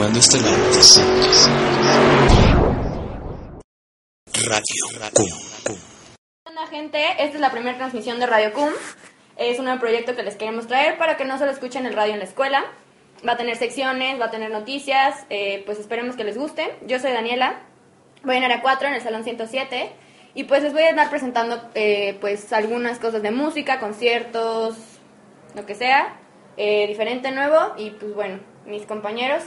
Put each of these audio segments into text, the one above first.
Comando Estelar Radio CUM. Hola gente, esta es la primera transmisión de Radio CUM. Es un nuevo proyecto que les queremos traer para que no solo escuchen el radio en la escuela. Va a tener secciones, va a tener noticias, eh, pues esperemos que les guste. Yo soy Daniela, voy en área 4 en el salón 107 y pues les voy a estar presentando eh, pues algunas cosas de música, conciertos, lo que sea, eh, diferente, nuevo y pues bueno, mis compañeros.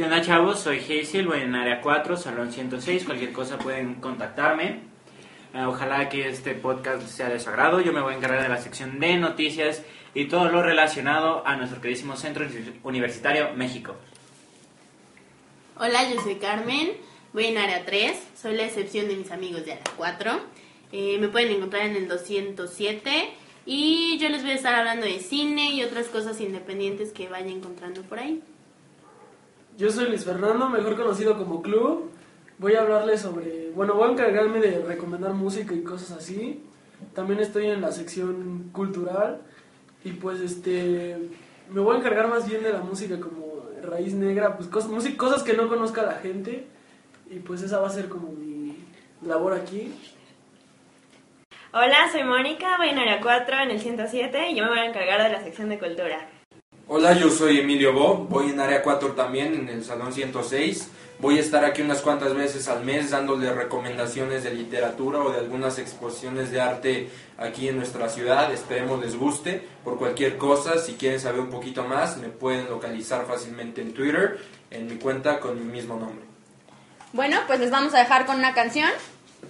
¿Qué onda chavos? Soy Hazel, voy en área 4, salón 106, cualquier cosa pueden contactarme. Eh, ojalá que este podcast sea de su agrado. Yo me voy a encargar de la sección de noticias y todo lo relacionado a nuestro queridísimo Centro Universitario México. Hola, yo soy Carmen, voy en área 3, soy la excepción de mis amigos de área 4. Eh, me pueden encontrar en el 207 y yo les voy a estar hablando de cine y otras cosas independientes que vaya encontrando por ahí. Yo soy Luis Fernando, mejor conocido como Club. Voy a hablarles sobre, bueno, voy a encargarme de recomendar música y cosas así. También estoy en la sección cultural y pues este me voy a encargar más bien de la música como raíz negra, pues cosas, cosas que no conozca la gente y pues esa va a ser como mi labor aquí. Hola, soy Mónica, voy en área 4 en el 107 y yo me voy a encargar de la sección de cultura. Hola, yo soy Emilio Bo, voy en área 4 también en el salón 106. Voy a estar aquí unas cuantas veces al mes dándole recomendaciones de literatura o de algunas exposiciones de arte aquí en nuestra ciudad. Esperemos les guste. Por cualquier cosa, si quieren saber un poquito más, me pueden localizar fácilmente en Twitter, en mi cuenta con mi mismo nombre. Bueno, pues les vamos a dejar con una canción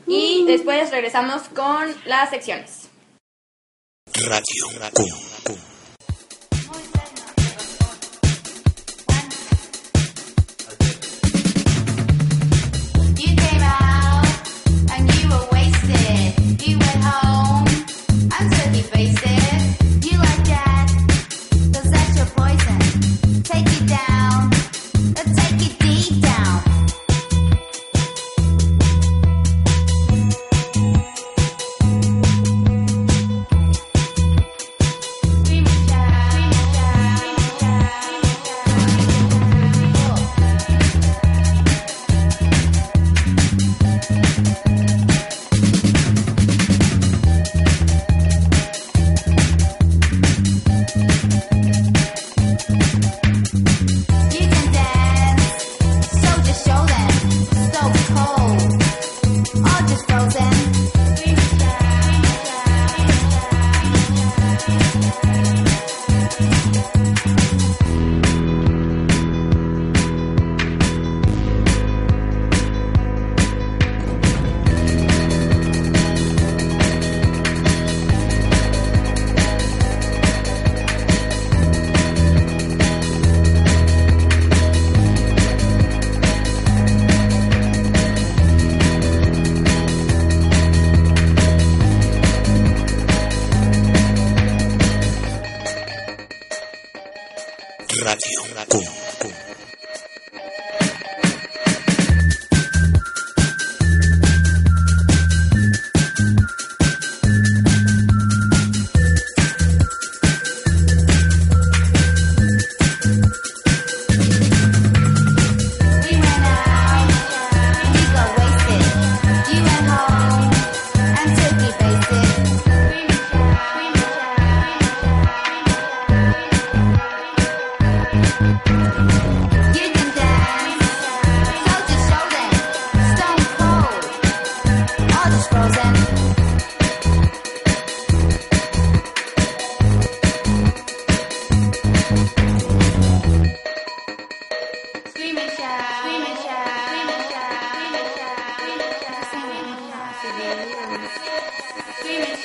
y después regresamos con las secciones. Radio Radio.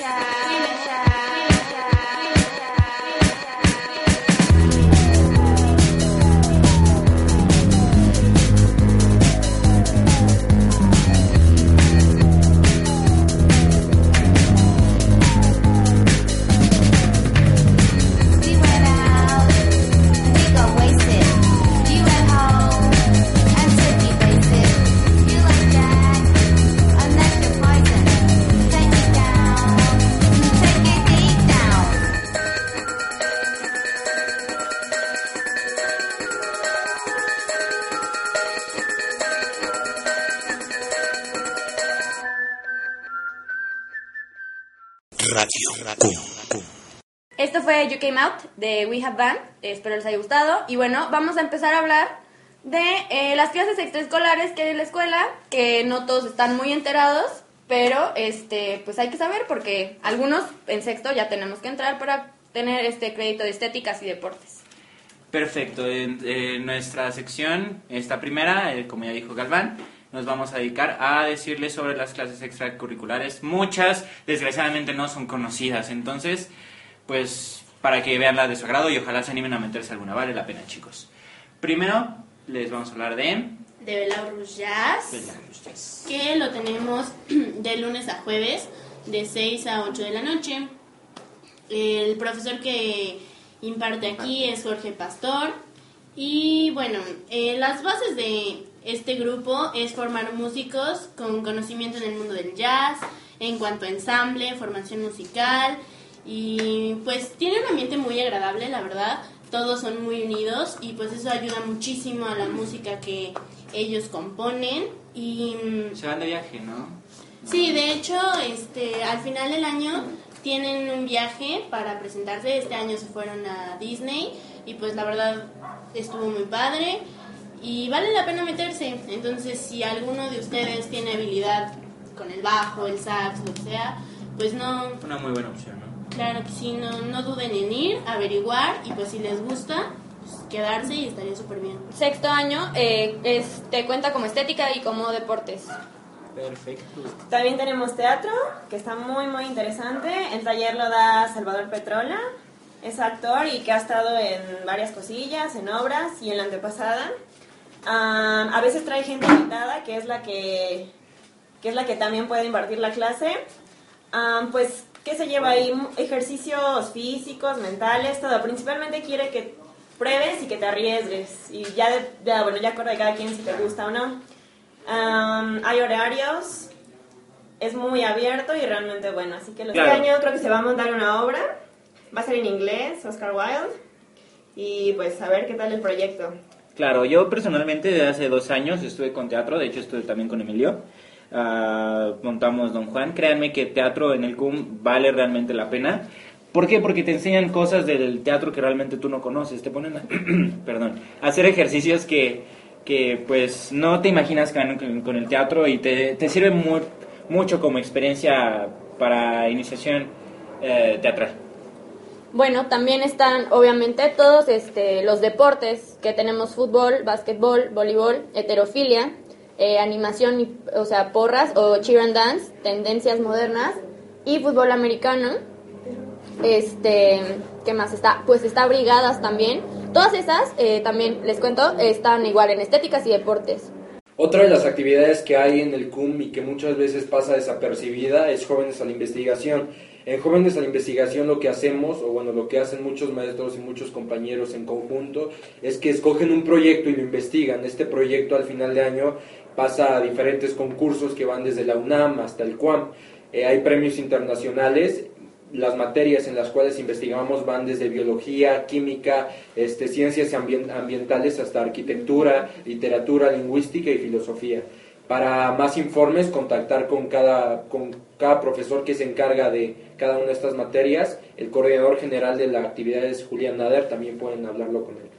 Yes. We Have Band. Espero les haya gustado. Y bueno, vamos a empezar a hablar de eh, las clases extraescolares que hay en la escuela, que no todos están muy enterados, pero este, pues hay que saber porque algunos en sexto ya tenemos que entrar para tener este crédito de estéticas y deportes. Perfecto, en, en nuestra sección, esta primera, eh, como ya dijo Galván, nos vamos a dedicar a decirles sobre las clases extracurriculares. Muchas, desgraciadamente, no son conocidas, entonces, pues, para que vean la de su agrado y ojalá se animen a meterse alguna, vale la pena, chicos. Primero, les vamos a hablar de... De Belarus Jazz, Belarus. que lo tenemos de lunes a jueves, de 6 a 8 de la noche. El profesor que imparte aquí es Jorge Pastor. Y bueno, eh, las bases de este grupo es formar músicos con conocimiento en el mundo del jazz, en cuanto a ensamble, formación musical. Y pues tiene un ambiente muy agradable, la verdad. Todos son muy unidos y pues eso ayuda muchísimo a la música que ellos componen. Y mm, Se van de viaje, ¿no? Sí, de hecho, este, al final del año tienen un viaje para presentarse. Este año se fueron a Disney y pues la verdad estuvo muy padre y vale la pena meterse. Entonces, si alguno de ustedes tiene habilidad con el bajo, el sax, lo que sea, pues no, Una muy buena opción. Claro que sí, no, no duden en ir, averiguar y pues si les gusta, pues quedarse y estaría súper bien. Sexto año eh, es, te cuenta como estética y como deportes. Perfecto. También tenemos teatro, que está muy, muy interesante. El taller lo da Salvador Petrola. Es actor y que ha estado en varias cosillas, en obras y en la antepasada. A veces trae gente invitada, que es la que, que es la que también puede impartir la clase. Pues, ¿qué se lleva ahí? Ejercicios físicos, mentales, todo. Principalmente quiere que pruebes y que te arriesgues. Y ya, de- ya bueno, ya acuerda de cada quien si te gusta o no. Am, hay horarios, es muy abierto y realmente bueno. Así que este Claro. año creo que se va a montar una obra. Va a ser en inglés, Oscar Wilde. Y pues a ver qué tal el proyecto. Claro, yo personalmente desde hace dos años estuve con teatro, de hecho estuve también con Emilio. Ah, montamos Don Juan. Créanme que teatro en el CUM vale realmente la pena. ¿Por qué? Porque te enseñan cosas del teatro que realmente tú no conoces. Te ponen a, perdón, hacer ejercicios que, que pues no te imaginas con, con- con el teatro y te, te sirve mu- mucho como experiencia para iniciación eh, teatral. Bueno, también están obviamente todos este, los deportes que tenemos fútbol, básquetbol, voleibol, heterofilia, eh, animación, o sea, porras o cheer and dance, tendencias modernas y fútbol americano. Este, ¿qué más está? Pues está brigadas también. Todas esas, eh, también les cuento, están igual en estéticas y deportes. Otra de las actividades que hay en el CUM y que muchas veces pasa desapercibida es Jóvenes a la Investigación. En Jóvenes a la Investigación lo que hacemos, o bueno, lo que hacen muchos maestros y muchos compañeros en conjunto, es que escogen un proyecto y lo investigan. Este proyecto al final de año pasa a diferentes concursos que van desde la UNAM hasta el CUAM. Eh, hay premios internacionales las materias en las cuales investigamos van desde biología, química, este, ciencias ambien- ambientales hasta arquitectura, literatura, lingüística y filosofía. Para más informes, contactar con cada, con cada profesor que se encarga de cada una de estas materias. El coordinador general de la actividad es Julián Nader, también pueden hablarlo con él.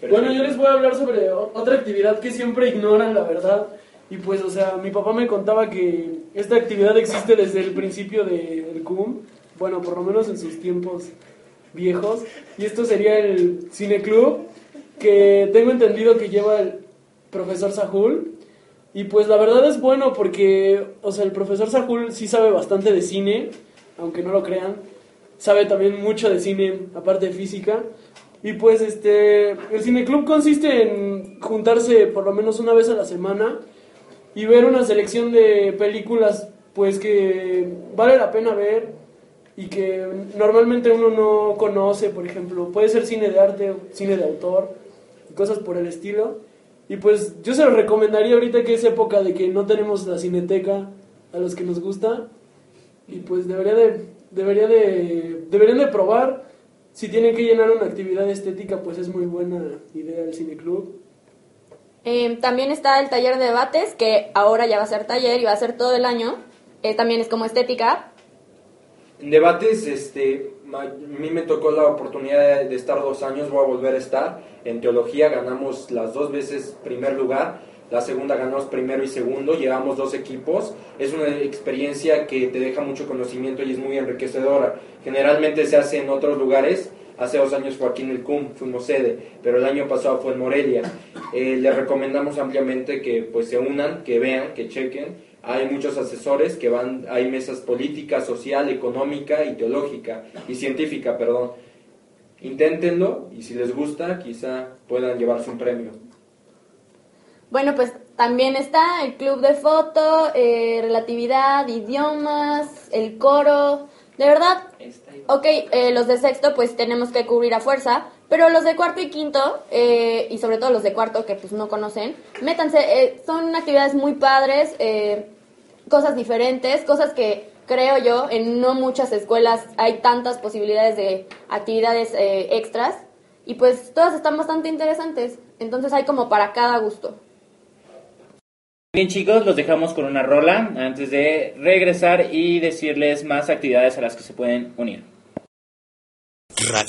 Bueno, yo les voy a hablar sobre otra actividad que siempre ignoran, la verdad. Y pues, o sea, mi papá me contaba que esta actividad existe desde el principio de- del CUM, bueno, por lo menos en sus tiempos viejos. Y esto sería el Cine Club, que tengo entendido que lleva el profesor Sahul. Y pues la verdad es bueno porque, o sea, el profesor Sahul sí sabe bastante de cine, aunque no lo crean. Sabe también mucho de cine, aparte de física. Y pues este, el cineclub consiste en juntarse por lo menos una vez a la semana y ver una selección de películas pues que vale la pena ver y que normalmente uno no conoce, por ejemplo, puede ser cine de arte, cine de autor, cosas por el estilo. Y pues yo se lo recomendaría ahorita que es época de que no tenemos la cineteca a los que nos gusta y pues debería de debería de deberían de probar si tienen que llenar una actividad estética, pues es muy buena idea el cineclub. Eh, también está el taller de debates, que ahora ya va a ser taller y va a ser todo el año. Eh, también es como estética. En debates, este, a mí me tocó la oportunidad de, de estar dos años, voy a volver a estar. En teología ganamos las dos veces primer lugar, la segunda ganamos primero y segundo, llevamos dos equipos. Es una experiencia que te deja mucho conocimiento y es muy enriquecedora. Generalmente se hace en otros lugares. Hace dos años fue aquí en el CUM, fuimos sede, pero el año pasado fue en Morelia. Eh, les recomendamos ampliamente que pues se unan, que vean, que chequen. Hay muchos asesores que van, hay mesas política, social, económica y teológica y científica, perdón. Inténtenlo y si les gusta, quizá puedan llevarse un premio. Bueno, pues también está el club de foto, eh, relatividad, idiomas, el coro. De verdad, ok, eh, los de sexto pues tenemos que cubrir a fuerza, pero los de cuarto y quinto, eh, y sobre todo los de cuarto que pues no conocen, métanse, eh, son actividades muy padres, eh, cosas diferentes, cosas que creo yo en no muchas escuelas hay tantas posibilidades de actividades eh, extras, y pues todas están bastante interesantes, entonces hay como para cada gusto. Bien chicos, los dejamos con una rola antes de regresar y decirles más actividades a las que se pueden unir. Radio.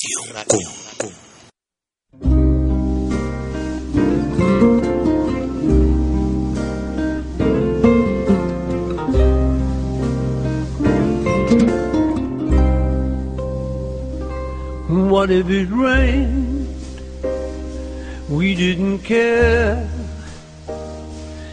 What if it rained? We didn't care.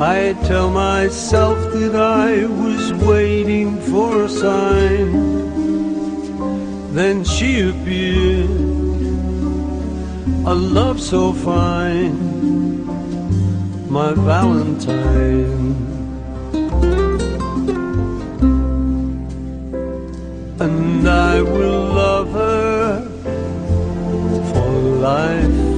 I tell myself that I was waiting for a sign. Then she appeared, a love so fine, my Valentine. And I will love her for life.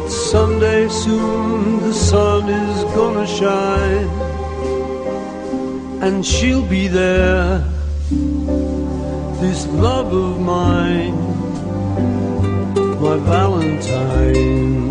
someday soon the sun is gonna shine and she'll be there. This love of mine, my Valentine.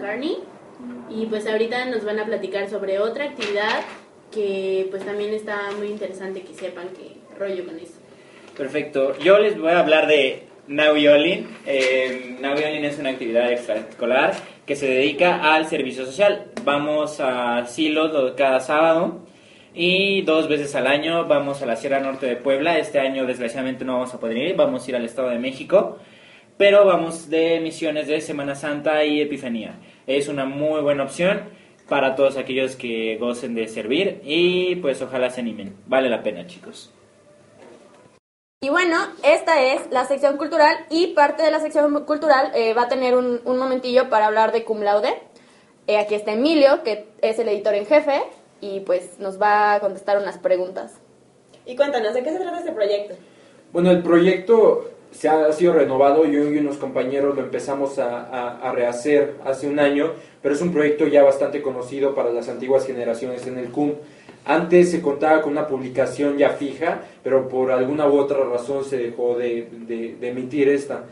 McCartney y pues ahorita nos van a platicar sobre otra actividad que pues también está muy interesante que sepan qué rollo con eso. Perfecto. Yo les voy a hablar de Now Violin. Eh, Violin es una actividad extraescolar que se dedica al servicio social. Vamos a silos lo- cada sábado. Y dos veces al año vamos a la Sierra Norte de Puebla. Este año desgraciadamente no vamos a poder ir, vamos a ir al Estado de México. Pero vamos de misiones de Semana Santa y Epifanía. Es una muy buena opción para todos aquellos que gocen de servir y pues ojalá se animen. Vale la pena chicos. Y bueno, esta es la sección cultural y parte de la sección cultural eh, va a tener un, un momentillo para hablar de cum laude. Eh, aquí está Emilio, que es el editor en jefe, y pues nos va a contestar unas preguntas. Y cuéntanos, ¿de qué se trata este proyecto? Bueno, el proyecto se ha, sido renovado, yo y unos compañeros lo empezamos a, a- rehacer hace un año, pero es un proyecto ya bastante conocido para las antiguas generaciones en el CUM. Antes se contaba con una publicación ya fija, pero por alguna u otra razón se dejó de, de- de emitir esta.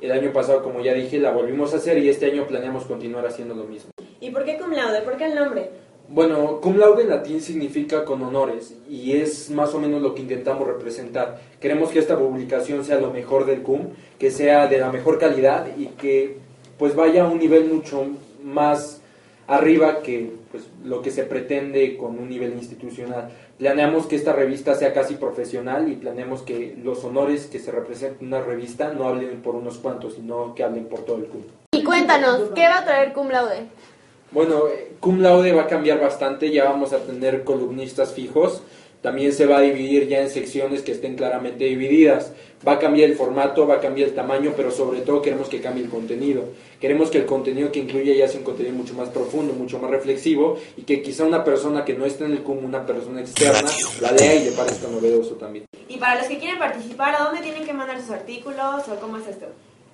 El año pasado, como ya dije, la volvimos a hacer y este año planeamos continuar haciendo lo mismo. ¿Y por qué cum laude? ¿Por qué el nombre? Bueno, cum laude en latín significa con honores y es más o menos lo que intentamos representar. Queremos que esta publicación sea lo mejor del cum, que sea de la mejor calidad y que pues vaya a un nivel mucho más arriba que pues, lo que se pretende con un nivel institucional. Planeamos que esta revista sea casi profesional y planeamos que los honores que se representen en una revista no hablen por unos cuantos, sino que hablen por todo el cum. Y cuéntanos, ¿qué va a traer cum laude? Bueno, eh, cum laude va a cambiar bastante, ya vamos a tener columnistas fijos, también se va a dividir ya en secciones que estén claramente divididas, va a cambiar el formato, va a cambiar el tamaño, pero sobre todo queremos que cambie el contenido, queremos que el contenido que incluya ya sea un contenido mucho más profundo, mucho más reflexivo y que quizá una persona que no esté en el cum, una persona externa, la lea y le parezca novedoso también. Y para los que quieren participar, ¿a dónde tienen que mandar sus artículos o cómo es esto?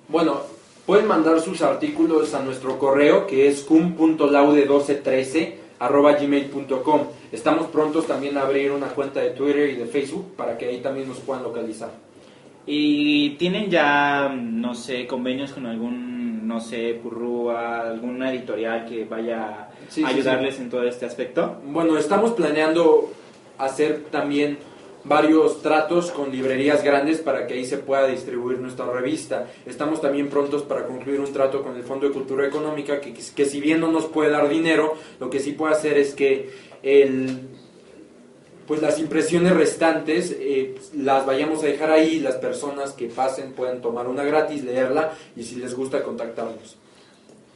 Bueno, pueden mandar sus artículos a nuestro correo que es cum.laude1213 arroba gmail.com. Estamos prontos también a abrir una cuenta de Twitter y de Facebook para que ahí también nos puedan localizar. ¿Y tienen ya, no sé, convenios con algún, no sé, Purrúa, alguna editorial que vaya Sí, a sí, ayudarles en todo este aspecto? Bueno, estamos planeando hacer también varios tratos con librerías grandes para que ahí se pueda distribuir nuestra revista. Estamos también prontos para concluir un trato con el Fondo de Cultura Económica que, que si bien no nos puede dar dinero, lo que sí puede hacer es que el, pues las impresiones restantes eh, las vayamos a dejar ahí, las personas que pasen pueden tomar una gratis, leerla y si les gusta contactarnos.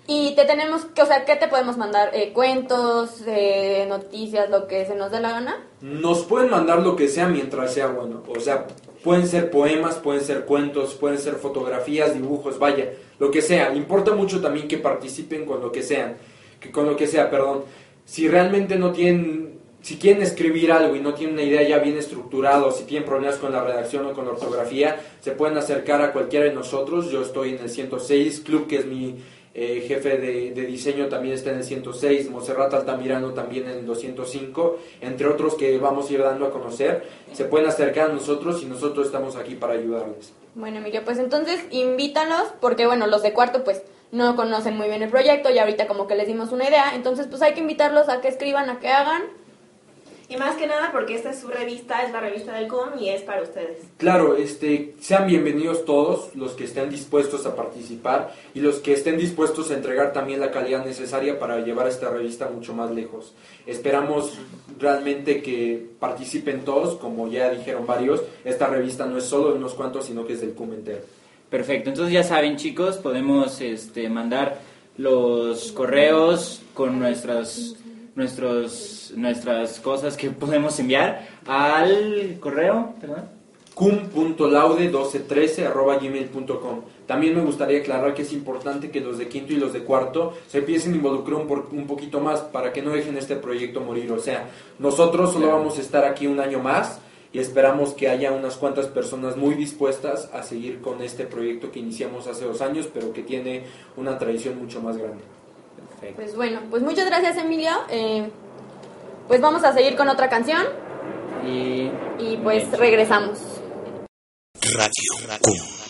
Y te tenemos, que, o sea, ¿qué te podemos mandar? Eh, cuentos, eh, noticias, lo que se nos dé la gana. Nos pueden mandar lo que sea mientras sea bueno. O sea, pueden ser poemas, pueden ser cuentos, pueden ser fotografías, dibujos, vaya, lo que sea. Importa mucho también que participen con lo que sean, que con lo que sea, perdón. Si realmente no tienen, si quieren escribir algo y no tienen una idea ya bien estructurada, o si tienen problemas con la redacción o con la ortografía, se pueden acercar a cualquiera de nosotros. Yo estoy en el 106 Club, que es mi eh, jefe de, de diseño también está en el 106, Monserrat Altamirano también en el 205, entre otros que vamos a ir dando a conocer. Se pueden acercar a nosotros y nosotros estamos aquí para ayudarles. Bueno, Emilio, pues entonces invítalos, porque bueno, los de cuarto pues no conocen muy bien el proyecto y ahorita como que les dimos una idea, entonces pues hay que invitarlos a que escriban, a que hagan. Y más que nada porque esta es su revista, es la revista del CUM y es para ustedes. Claro, este, sean bienvenidos todos los que estén dispuestos a participar y los que estén dispuestos a entregar también la calidad necesaria para llevar esta revista mucho más lejos. Esperamos realmente que participen todos, como ya dijeron varios, esta revista no es solo de unos cuantos, sino que es del CUM entero. Perfecto, entonces ya saben chicos, podemos este, mandar los correos con nuestras, nuestros, nuestras cosas que podemos enviar al correo, perdón. cum.laude1213.gmail.com También me gustaría aclarar que es importante que los de quinto y los de cuarto se empiecen a involucrar un, por- un poquito más para que no dejen este proyecto morir. O sea, nosotros solo vamos a estar aquí un año más y esperamos que haya unas cuantas personas muy dispuestas a seguir con este proyecto que iniciamos hace dos años, pero que tiene una tradición mucho más grande. Perfecto. Pues bueno, pues muchas gracias Emilio. Eh, pues vamos a seguir con otra canción Y y pues regresamos. Radio Cum.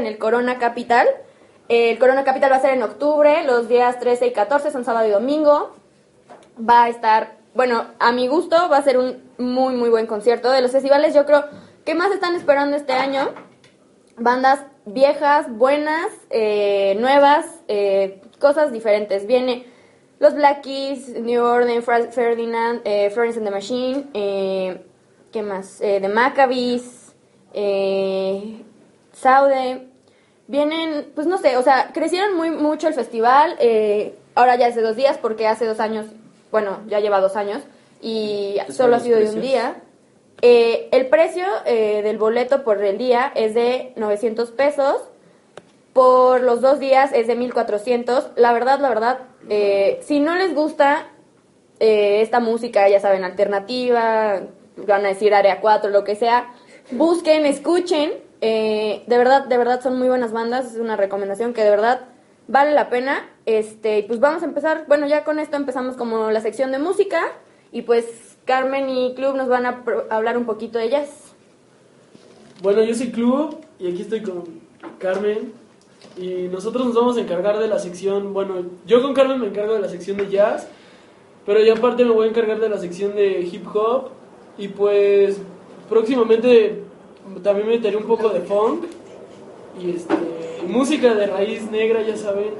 En el Corona Capital. El Corona Capital va a ser en octubre, los días 13 y 14, son sábado y domingo. Va a estar, bueno, a mi gusto, va a ser un muy, muy buen concierto. De los festivales, yo creo que más están esperando este año. Bandas viejas, buenas, eh, nuevas, eh, cosas diferentes. Viene los Black Keys, New Order, Fra- Ferdinand, eh, Florence and the Machine, ¿qué más? Eh, The Maccabees, Saude. Vienen, pues no sé, o sea, crecieron muy mucho el festival. eh, ahora ya hace dos días, porque hace dos años, bueno, ya lleva dos años, y solo ha sido de un precios? día. Eh, el precio eh, del boleto por el día es de 900 pesos. Por los dos días es de 1400. La verdad, la verdad, eh, si no les gusta eh, esta música, ya saben, alternativa, van a decir área 4, lo que sea, busquen, escuchen. Eh, de verdad, de verdad son muy buenas bandas. Es una recomendación que de verdad vale la pena. Este, pues vamos a empezar. Bueno, ya con esto empezamos como la sección de música. Y pues Carmen y Club nos van a hablar un poquito de ellas. Bueno, yo soy Club y aquí estoy con Carmen. Y nosotros nos vamos a encargar de la sección, bueno, yo con Carmen me encargo de la sección de jazz, pero yo aparte me voy a encargar de la sección de hip hop. Y pues próximamente también meteré un poco de funk y este, música de raíz negra, ya saben,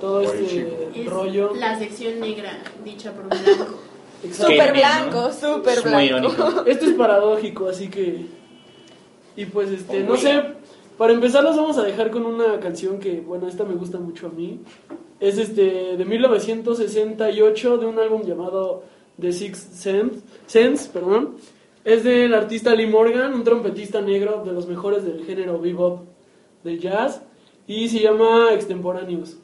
todo este Es rollo. la sección negra dicha por un blanco. Exacto. Súper blanco, súper blanco. Esto es paradójico, así que. Y pues, este, no sé. Para empezar, los vamos a dejar con una canción que, bueno, esta me gusta mucho a mí. Es este de 1968, de un álbum llamado The Sixth Sense, Sense perdón. Es del artista Lee Morgan, un trompetista negro de los mejores del género bebop del jazz. Y se llama Extemporáneos.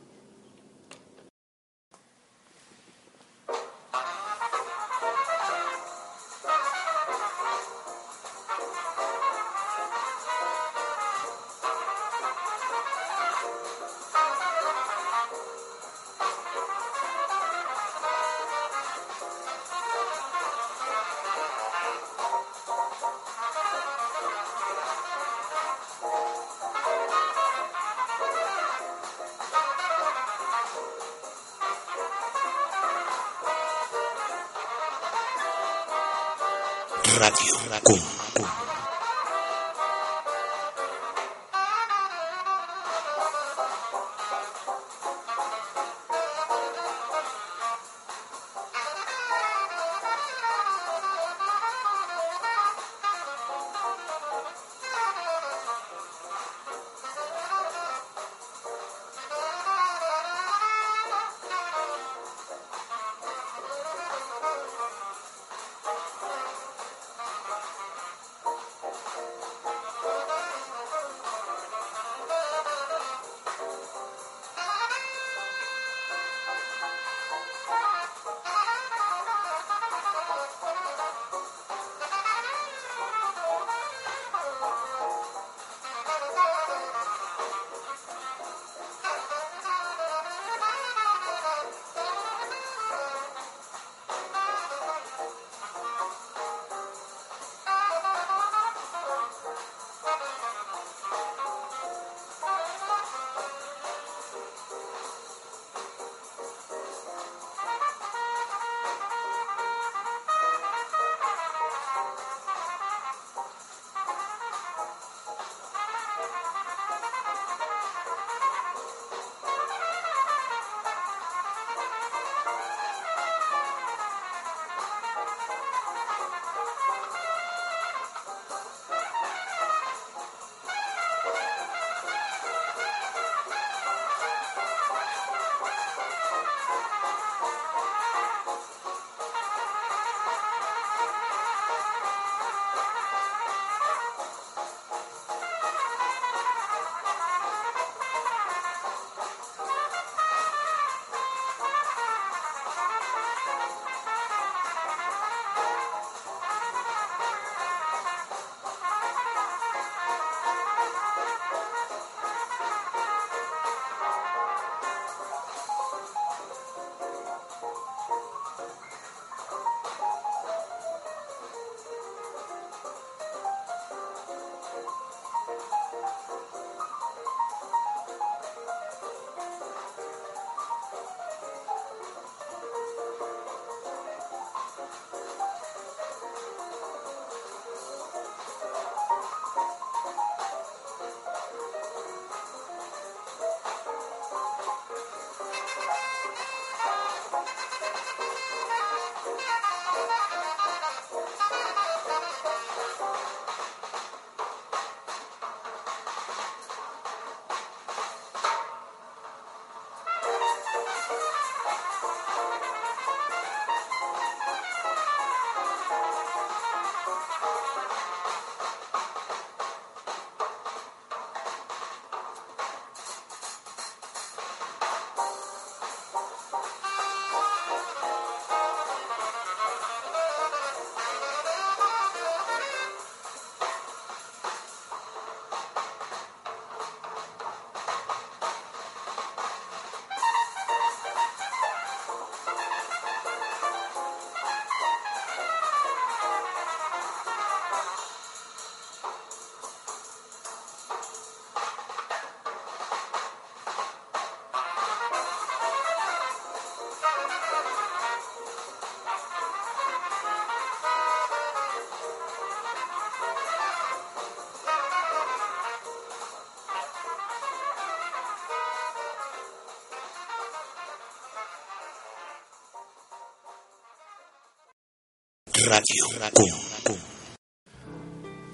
Radio Com.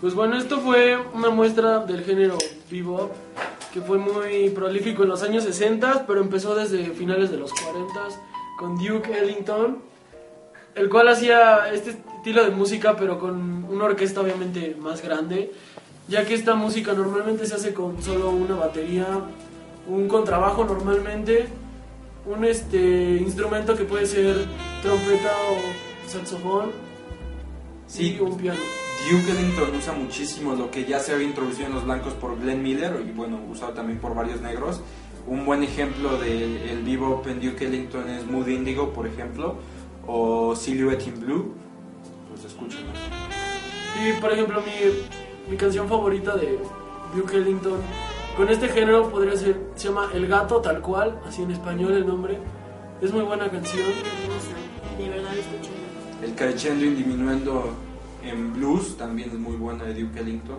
Pues bueno, esto fue una muestra del género bebop que fue muy prolífico en los años 60, pero empezó desde finales de los 40 con Duke Ellington, el cual hacía este estilo de música pero con una orquesta obviamente más grande, ya que esta música normalmente se hace con solo una batería, un contrabajo normalmente, un este instrumento que puede ser trompeta o saxofón Sí. y un piano. Duke Ellington usa muchísimo lo que ya se había introducido en los blancos por Glenn Miller y bueno, usado también por varios negros. Un buen ejemplo del bebop en Duke Ellington es Mood Indigo, por ejemplo, o Silhouette in Blue. Pues escúchenlo. Y por ejemplo, mi, mi canción favorita de Duke Ellington, con este género podría ser, se llama El Gato, tal cual, así en español el nombre. Es muy buena canción. Hermosa. De verdad, escúchenla. El crescendo y diminuendo en blues también es muy buena de Duke Ellington.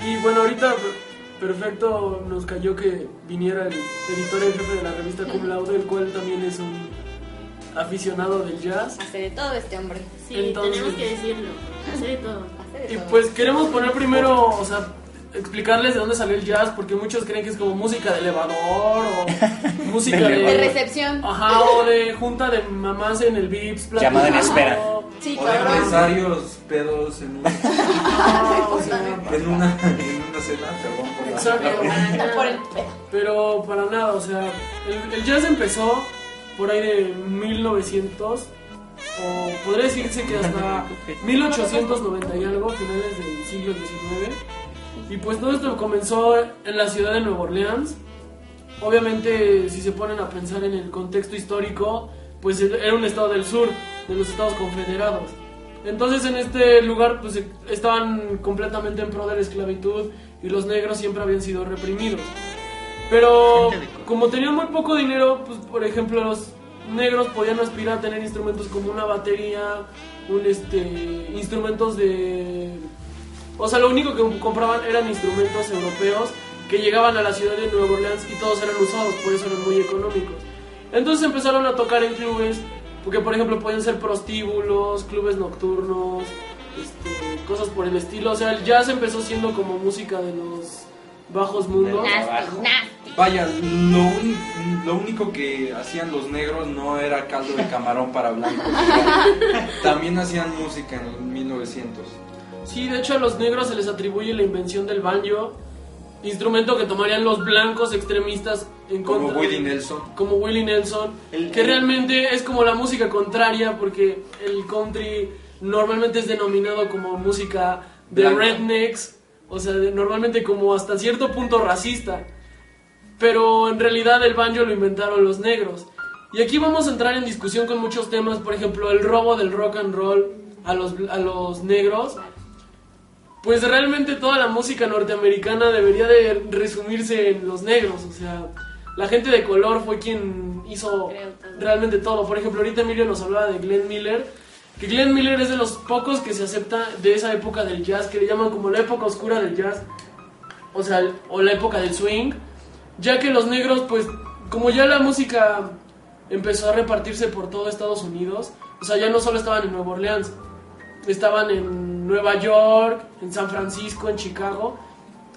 Sí, bueno, ahorita per- perfecto nos cayó que viniera el editor en jefe de la revista Cum Laude, el cual también es un aficionado del jazz. Hace de todo este hombre. Sí, Entonces- tenemos que decirlo. Hace de todo. Hace de Y todo. pues queremos poner primero, o sea, explicarles de dónde salió el jazz, porque muchos creen que es como música de elevador o música De de... Recepción. Ajá, o de junta de mamás en el VIPS. Llamada en espera. Sí, O cabrón. empresarios pedos en, un- en una, en una cena, perdón por la Exacto. Anda por el pedo. Pero para nada, o sea, el, el jazz empezó por ahí de 1900, o podría decirse que hasta 1890 y algo, finales del siglo XIX. Y pues todo esto comenzó en la ciudad de Nueva Orleans. Obviamente, si se ponen a pensar en el contexto histórico, pues era un estado del sur, de los Estados Confederados. Entonces en este lugar pues estaban completamente en pro de la esclavitud y los negros siempre habían sido reprimidos. Pero como tenían muy poco dinero, pues por ejemplo los negros podían aspirar a tener instrumentos como una batería, un este instrumentos de o sea, lo único que compraban eran instrumentos europeos que llegaban a la ciudad de Nueva Orleans y todos eran usados, por eso eran muy económicos. Entonces empezaron a tocar en clubes, porque por ejemplo pueden ser prostíbulos, clubes nocturnos, este, cosas por el estilo. O sea, el jazz empezó siendo como música de los bajos mundos. Nasty, nasty. Vaya, lo, lo único que hacían los negros no era caldo de camarón para blancos. También hacían música en los 1900. Sí, de hecho a los negros se les atribuye la invención del banjo, instrumento que tomarían los blancos extremistas en Como contra Willie de- Nelson. como Willie Nelson, El- que el- realmente es como la música contraria porque el country normalmente es denominado como música de Blanca. rednecks, o sea, de- normalmente como hasta cierto punto racista. Pero en realidad el banjo lo inventaron los negros. Y aquí vamos a entrar en discusión con muchos temas, por ejemplo, el robo del rock and roll a los, a los negros. Pues realmente toda la música norteamericana debería de resumirse en los negros, o sea, la gente de color fue quien hizo todo. realmente todo. Por ejemplo, ahorita Emilio nos hablaba de Glenn Miller, que Glenn Miller es de los pocos que se acepta de esa época del jazz, que le llaman como la época oscura del jazz, o sea, o la época del swing, ya que los negros, pues, como ya la música empezó a repartirse por todo Estados Unidos, o sea, ya no solo estaban en Nueva Orleans, estaban en Nueva York, en San Francisco, en Chicago.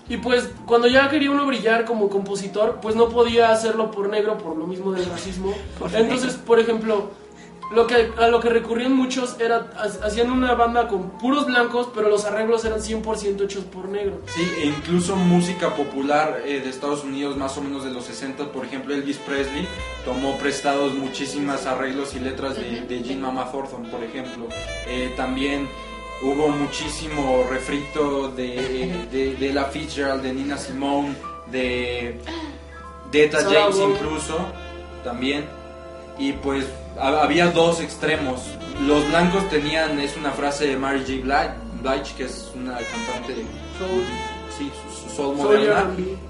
Y pues cuando ya quería uno brillar como compositor, pues no podía hacerlo por negro por lo mismo del racismo. Entonces, por ejemplo, lo que, a lo que recurrían muchos era, ha- hacían una banda con puros blancos, pero los arreglos eran 100% hechos por negros. Sí, e incluso música popular eh, de Estados Unidos, más o menos de los 60, por ejemplo, Elvis Presley tomó prestados muchísimas arreglos y letras de, de Jean Mama Thornton, por ejemplo. Eh, también hubo muchísimo refrito de, de, de La Fitzgerald, de Nina Simone, de de James incluso, también. Y pues ha- había dos extremos. Los blancos tenían, es una frase de Mary J. Blige, Blige, que es una cantante de Soul. sí, soul moderna.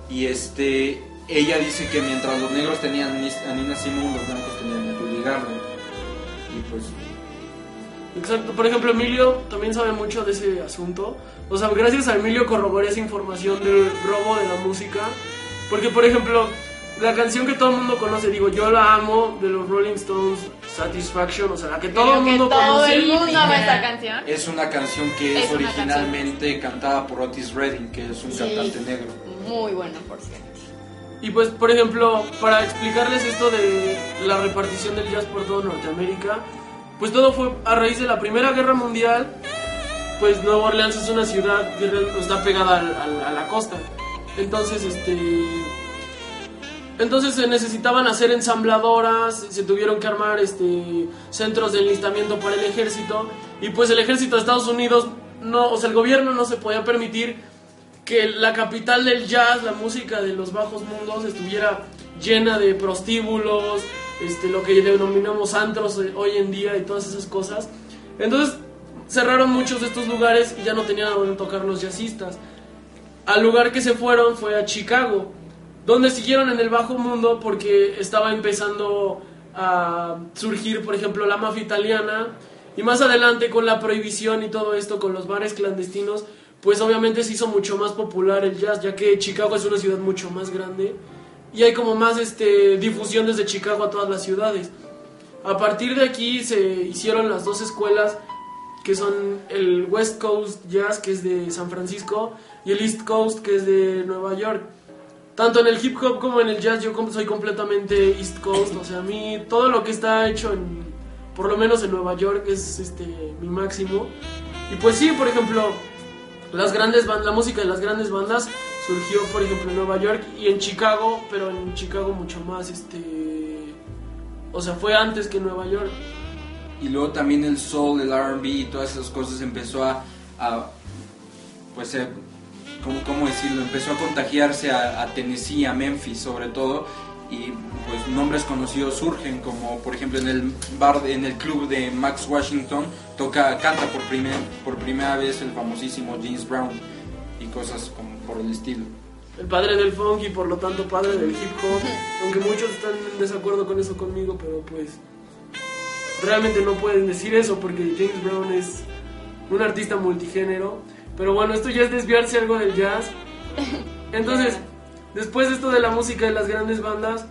Y este, ella dice que mientras los negros tenían a Nina Simone, los blancos tenían a Judy Garland. Y pues, Exacto, por ejemplo, Emilio también sabe mucho de ese asunto. O sea, gracias a Emilio corroboré esa información del robo de la música. Porque, por ejemplo, la canción que todo el mundo conoce, digo, yo la amo, de los Rolling Stones, Satisfaction, o sea, la que todo el que mundo todo conoce. el mundo ama esta canción. Es una canción que es, originalmente cantada por Otis Redding, que es un Sí. cantante negro. Muy bueno, por cierto. Y pues, por ejemplo, para explicarles esto de la repartición del jazz por todo Norteamérica, pues todo fue a raíz de la Primera Guerra Mundial. Pues Nueva Orleans es una ciudad que está pegada al- a la costa. Entonces, este. Entonces se necesitaban hacer ensambladoras, se tuvieron que armar este centros de enlistamiento para el ejército y pues el ejército de Estados Unidos o sea, el gobierno no se podía permitir que la capital del jazz, la música de los bajos mundos estuviera llena de prostíbulos, este lo que denominamos antros eh, hoy en día y todas esas cosas. Entonces cerraron muchos de estos lugares y ya no tenían a dónde tocar los jazzistas. Al lugar que se fueron fue a Chicago, donde siguieron en el bajo mundo porque estaba empezando a surgir, por ejemplo, la mafia italiana y más adelante con la prohibición y todo esto, con los bares clandestinos, pues obviamente se hizo mucho más popular el jazz, ya que Chicago es una ciudad mucho más grande y hay como más este, difusión desde Chicago a todas las ciudades. A partir de aquí se hicieron las dos escuelas que son el West Coast Jazz, que es de San Francisco, y el East Coast, que es de Nueva York. Tanto en el hip hop como en el jazz yo soy completamente East Coast, o sea, a mí todo lo que está hecho en, por lo menos en Nueva York es este mi máximo. Y pues sí, por ejemplo, las grandes ban- la música de las grandes bandas surgió, por ejemplo, en Nueva York y en Chicago, pero en Chicago mucho más este o sea, fue antes que Nueva York. Y luego también el soul, el RB y todas esas cosas empezó a, a pues, eh, ¿cómo, cómo decirlo? Empezó a contagiarse a, a Tennessee, a Memphis sobre todo. Y pues nombres conocidos surgen, como por ejemplo en el bar, en el club de Max Washington, toca, canta por, primer, por primera vez el famosísimo James Brown y cosas como por el estilo. el padre del funk y por lo tanto padre del hip hop. Aunque muchos están en desacuerdo con eso conmigo, pero pues realmente no pueden decir eso porque James Brown es un artista multigénero. Pero bueno, esto ya es desviarse algo del jazz. Entonces, después de esto de la música de las grandes bandas,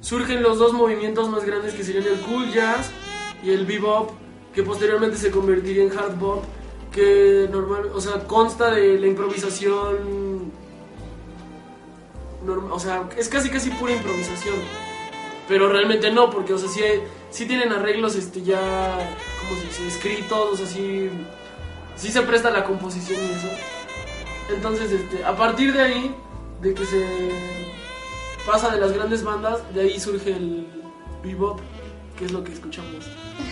surgen los dos movimientos más grandes que serían el cool jazz y el bebop, que posteriormente se convertiría en hard bop, que normal, o sea, consta de la improvisación norm- o sea, es casi casi pura improvisación. Pero realmente no, porque, o sea, sí, hay- sí tienen arreglos este, ya, ¿cómo se dice? Escritos, o sea, sí, sí se presta la composición y eso. Entonces, este, a partir de ahí, de que se pasa de las grandes bandas, de ahí surge el bebop, que es lo que escuchamos.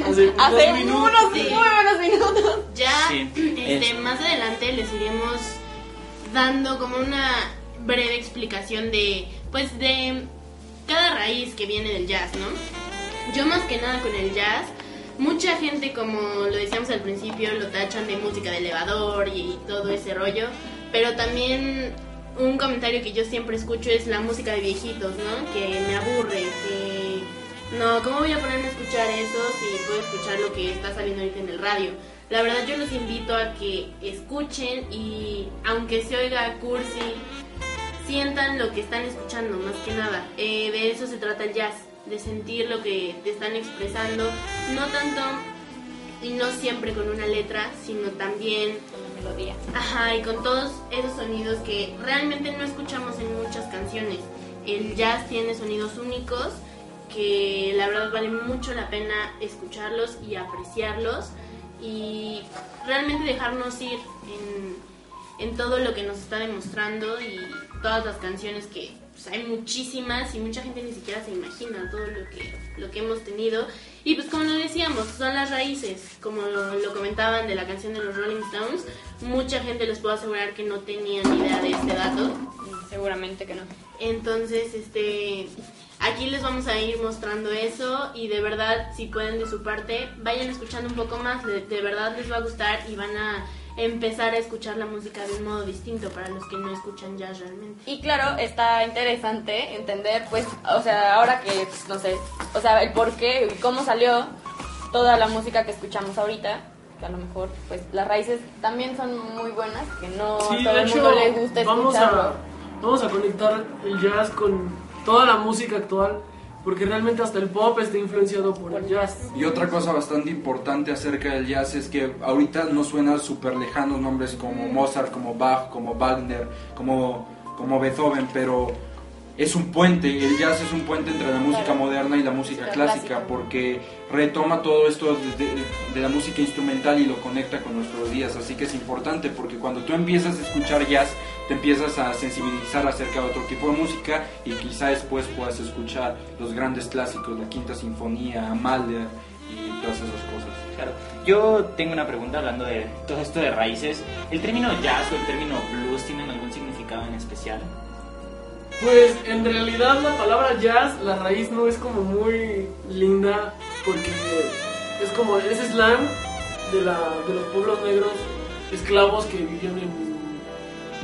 Hace, Hace unos minutos. unos muy buenos minutos. Ya Sí, este, es- más adelante les iremos dando como una breve explicación de pues de cada raíz que viene del jazz, ¿no? Yo más que nada con el jazz, mucha gente como lo decíamos al principio lo tachan de música de elevador y todo ese rollo, pero también un comentario que yo siempre escucho es la música de viejitos, ¿no? Que me aburre, que no, ¿cómo voy a ponerme a escuchar eso si puedo escuchar lo que está saliendo ahorita en el radio? La verdad yo los invito a que escuchen y aunque se oiga cursi, sientan lo que están escuchando más que nada. Eh, de eso se trata el jazz, de sentir lo que te están expresando, no tanto y no siempre con una letra, sino también Melodía. Ajá, y con todos esos sonidos que realmente no escuchamos en muchas canciones. El jazz tiene sonidos únicos que la verdad vale mucho la pena escucharlos y apreciarlos y realmente dejarnos ir en, en todo lo que nos está demostrando y todas las canciones que pues, hay muchísimas y mucha gente ni siquiera se imagina todo lo que, lo que hemos tenido. Y pues como lo decíamos, son las raíces, como lo, lo comentaban de la canción de los Rolling Stones, mucha gente les puedo asegurar que no tenía ni idea de este dato. Seguramente que no. Entonces, este, aquí les vamos a ir mostrando eso y de verdad, si pueden de su parte, vayan escuchando un poco más, de, de verdad les va a gustar y van a empezar a escuchar la música de un modo distinto para los que no escuchan jazz realmente. Y claro, está interesante entender, pues, o sea, ahora que, pues, no sé, o sea, el por qué y cómo salió toda la música que escuchamos ahorita, que a lo mejor, pues, las raíces también son muy buenas, que no Sí, a todo el hecho, mundo le gusta vamos escucharlo. a, vamos a conectar el jazz con toda la música actual, porque realmente hasta el pop está influenciado por el jazz. Y otra cosa bastante importante acerca del jazz es que ahorita no suenan súper lejanos nombres como Mozart, como Bach, como Wagner, como, como Beethoven, pero es un puente, el jazz es un puente entre la música moderna y la música clásica, clásica. porque retoma todo esto de, de- de la música instrumental y lo conecta con nuestros días, así que es importante porque cuando tú empiezas a escuchar jazz, te empiezas a sensibilizar acerca de otro tipo de música y quizá después puedas escuchar los grandes clásicos, la Quinta Sinfonía, Mahler y todas esas cosas. Claro. Yo tengo una pregunta hablando de todo esto de raíces. ¿El término jazz o el término blues tienen algún significado en especial? Pues en realidad la palabra jazz, la raíz no es como muy linda porque es como es slang de, la, de los pueblos negros esclavos que vivían en...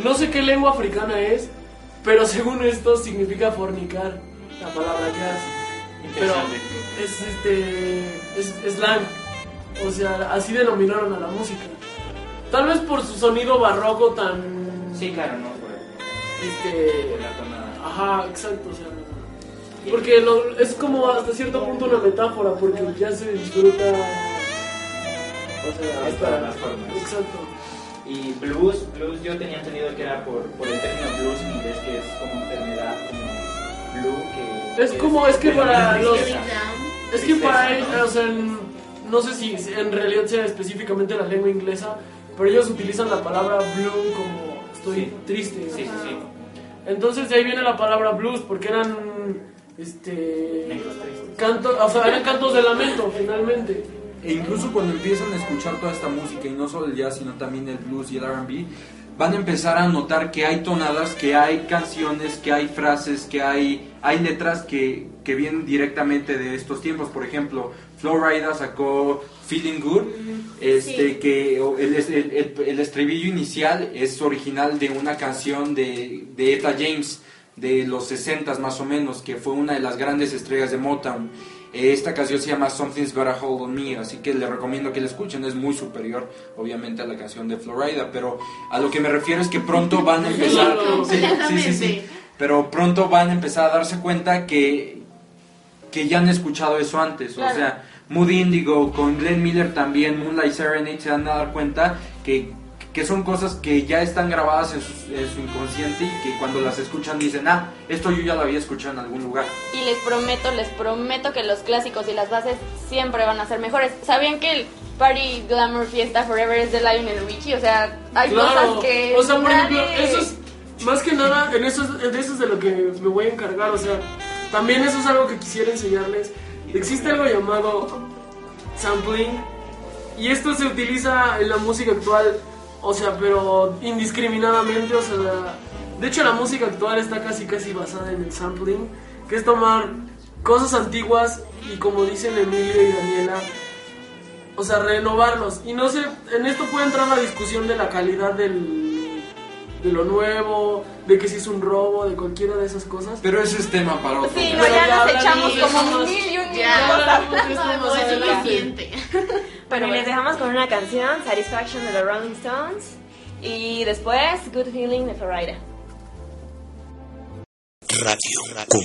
No sé qué lengua africana es, pero según esto significa fornicar, la palabra jazz. Pero Interesante. es, este, es slang, o sea, así denominaron a la música. Tal vez por su sonido barroco tan... Sí, claro, no. Por, Este, por la tonada. Ajá, exacto, o sea, porque lo- es como hasta cierto punto una metáfora, porque ya se disfruta, o sea, hasta, las formas. exacto. Y blues, blues yo tenía entendido que era por, por el término blues en inglés, que es como enfermedad, como blue, que... Es como- es que para los-. Es que para ¿no? ellos, o sea, en- no sé si en realidad sea específicamente la lengua inglesa, pero ellos utilizan la palabra blue como estoy Sí. triste. Sí, sí, sí. Entonces de ahí viene la palabra blues, porque eran, este, cantos, o sea, eran cantos de lamento, finalmente. E incluso cuando empiezan a escuchar toda esta música, y no solo el jazz, sino también el blues y el RB, van a empezar a notar que hay tonadas, que hay canciones, que hay frases, que hay, hay letras que, que vienen directamente de estos tiempos. Por ejemplo, Florida sacó Feeling Good, este, que el, el- el- el estribillo inicial es original de una canción de, de Etta James de los 60 más o menos, que fue una de las grandes estrellas de Motown. Esta canción se llama Something's Got a Hold on Me, así que les recomiendo que la escuchen, es muy superior obviamente a la canción de Florida, pero a lo que me refiero es que pronto van a empezar... Sí, sí, sí, sí. pero pronto van a empezar a darse cuenta que, que ya han escuchado eso antes, o Claro. sea, Mood Indigo con Glenn Miller también, Moonlight Serenade, se van a dar cuenta que, que son cosas que ya están grabadas en su, en su inconsciente y que cuando las escuchan dicen, ah, esto yo ya lo había escuchado en algún lugar. Y les prometo, les prometo que los clásicos y las bases siempre van a ser mejores. ¿Sabían que el Party Glamour Fiesta Forever es de Lionel Richie? O sea, hay Claro, cosas que. o sea, por ejemplo, nadie- eso es más que nada, en eso, es- de eso es de lo que me voy a encargar, o sea, también eso es algo que quisiera enseñarles. Existe algo llamado sampling y esto se utiliza en la música actual, o sea, pero indiscriminadamente, o sea, de hecho la música actual está casi casi basada en el sampling, que es tomar cosas antiguas y como dicen Emilio y Daniela, o sea, renovarlos. Y no sé, en esto puede entrar la discusión de la calidad del, de lo nuevo, de que si es un robo, de cualquiera de esas cosas. Pero ese es tema para otro. Sí, no, ya ya nos echamos como eso más. mil y un Ya. No es adelante. suficiente. Bueno, les dejamos con una canción, Satisfaction de los Rolling Stones. Y después, Good Feeling de Florida. Radio Cum.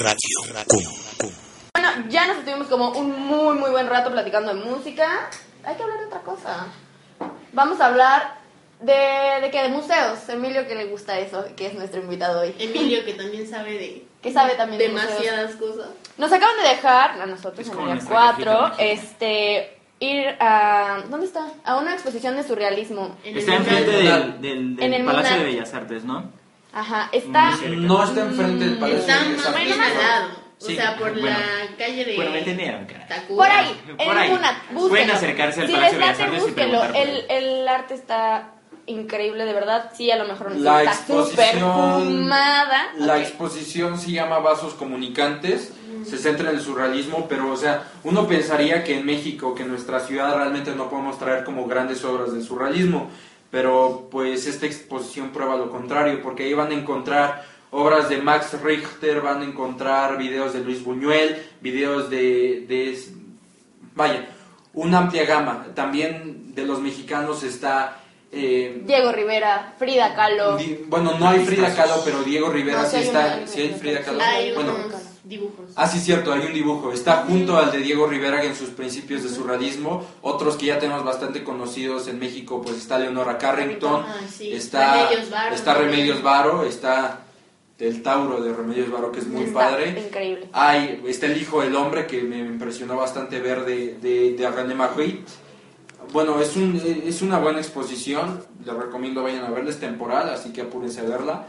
Radio Com. Bueno, ya nos estuvimos como un muy, muy buen rato platicando de música. Hay que hablar de otra cosa. Vamos a hablar de, de qué, de museos. Emilio que le gusta eso, que es nuestro invitado hoy. Emilio, que también sabe de Que sabe también de museos. demasiadas cosas. Nos acaban de dejar, a nosotros en nuestra 4, cajita mágica. este, ir a... ¿Dónde está? A una exposición de surrealismo. En Está el enfrente del, del, En del el Palacio Munal. de Bellas Artes, ¿no? Ajá, está... No está enfrente del Palacio Está de más Artes. bien al lado. O Sí, sea, por bueno. la calle de Bueno, me entendieron, cara. Por ahí, en Por ahí. una. Pueden acercarse al si Palacio les de late, por El, el arte está increíble, de verdad. Sí, a lo mejor no La está súper exposición- fumada. La exposición se llama Vasos Comunicantes se centra en el surrealismo, pero o sea, uno pensaría que en México, que en nuestra ciudad realmente no podemos traer como grandes obras del surrealismo, pero pues esta exposición prueba lo contrario, porque ahí van a encontrar obras de Max Richter, van a encontrar videos de Luis Buñuel, videos de, de vaya, una amplia gama. También de los mexicanos está eh, Diego Rivera, Frida Kahlo. Di- bueno, no hay Frida Kahlo, pero Diego Rivera No, sí hay está. una- Sí hay Frida Kahlo. Hay Bueno, dibujos. ah, sí, cierto, hay un dibujo. Está junto al de Diego Rivera en sus principios de surrealismo. Otros que ya tenemos bastante conocidos en México, pues está Leonora Carrington, Ah, sí. está Remedios Varo está. Remedios Varo, está el Tauro de Remedios Varo, que es muy Está padre. Increíble. Hay, está el hijo del hombre que me impresionó bastante ver de, de, de René Magritte. Bueno, es, un, es una buena exposición, les recomiendo vayan a verla, es temporal, así que apúrense a verla.